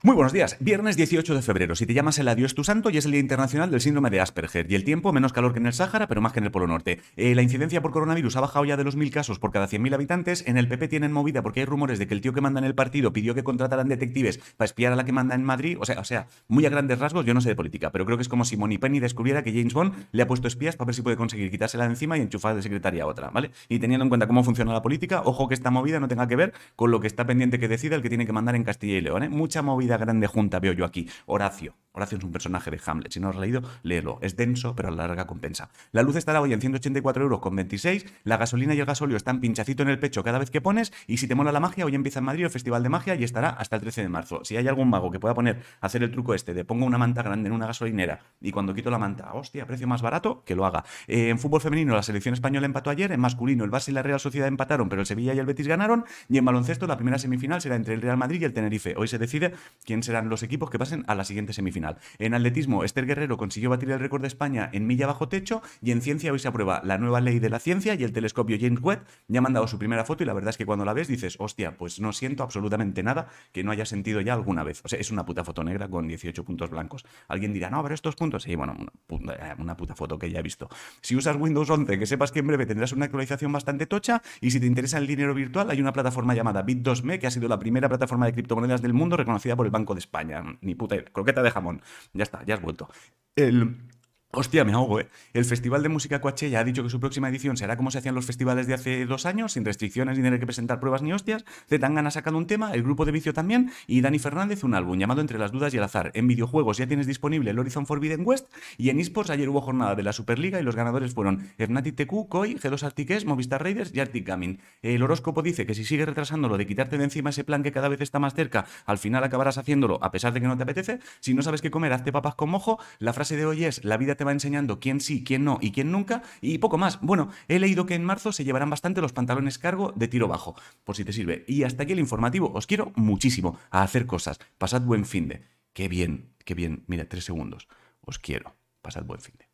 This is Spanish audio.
Muy buenos días. Viernes 18 de febrero. Si te llamas el adiós tu santo, y es el Día Internacional del Síndrome de Asperger. Y el tiempo, menos calor que en el Sáhara, pero más que en el Polo Norte. Eh, la incidencia por coronavirus ha bajado ya de los mil casos por cada 100.000 habitantes. En el PP tienen movida porque hay rumores de que el tío que manda en el partido pidió que contrataran detectives para espiar a la que manda en Madrid. O sea, o sea, muy a grandes rasgos, yo no sé de política, pero creo que es como si Moni Penny descubriera que James Bond le ha puesto espías para ver si puede conseguir quitársela de encima y enchufar de secretaria a otra, ¿vale? Y teniendo en cuenta cómo funciona la política, ojo que esta movida no tenga que ver con lo que está pendiente que decida el que tiene que mandar en Castilla y León, ¿eh? Mucha movida grande junta yo aquí. Horacio. Horacio es un personaje de Hamlet. Si no lo has leído, léelo. Es denso, pero a la larga compensa. La luz estará hoy en 184 euros con 26. La gasolina y el gasóleo están pinchacito en el pecho cada vez que pones. Y si te mola la magia, hoy empieza en Madrid el Festival de Magia y estará hasta el 13 de marzo. Si hay algún mago que pueda poner, hacer el truco este de pongo una manta grande en una gasolinera y cuando quito la manta, hostia, precio más barato, que lo haga. Eh, en fútbol femenino, la selección española empató ayer. En masculino, el Barça y la Real Sociedad empataron, pero el Sevilla y el Betis ganaron. Y en baloncesto, la primera semifinal será entre el Real Madrid y el Tenerife. Hoy se decide quién serán los equipos que pasen a la siguiente semifinal. En atletismo, Esther Guerrero consiguió batir el récord de España en milla bajo techo y en ciencia hoy se aprueba la nueva ley de la ciencia y el telescopio James Webb ya ha mandado su primera foto y la verdad es que cuando la ves dices, hostia, pues no siento absolutamente nada que no haya sentido ya alguna vez. O sea, es una puta foto negra con 18 puntos blancos. Alguien dirá, no, pero estos puntos, sí, bueno, una puta, foto que ya he visto. Si usas Windows 11, que sepas que en breve tendrás una actualización bastante tocha y si te interesa el dinero virtual, hay una plataforma llamada Bit2Me que ha sido la primera plataforma de criptomonedas del mundo reconocida por el Banco de España. Ni puta croqueta de Ya está, ya has vuelto. El, Hostia, me ahogo, ¿eh? El Festival de Música Coachella ha dicho que su próxima edición será como se hacían los festivales de hace dos años, sin restricciones ni tener que presentar pruebas ni hostias. Zetangana ha sacado un tema, el grupo de Vicio también, y Dani Fernández un álbum llamado Entre las dudas y el azar. En videojuegos ya tienes disponible el Horizon Forbidden West, y en esports ayer hubo jornada de la Superliga y los ganadores fueron Fnatic TQ, Koi, G2 Arctic Movistar Raiders y Arctic Gaming. El horóscopo dice que si sigues retrasándolo de quitarte de encima ese plan que cada vez está más cerca, al final acabarás haciéndolo a pesar de que no te apetece. Si no sabes qué comer, hazte papas con mojo. La frase de hoy es, la vida te va enseñando quién sí, quién no y quién nunca, y poco más. Bueno, he leído que en marzo se llevarán bastante los pantalones cargo de tiro bajo, por si te sirve. Y hasta aquí el informativo. Os quiero muchísimo a hacer cosas. Pasad buen fin de. Qué bien, qué bien. Mira, tres segundos. Os quiero. Pasad buen fin de.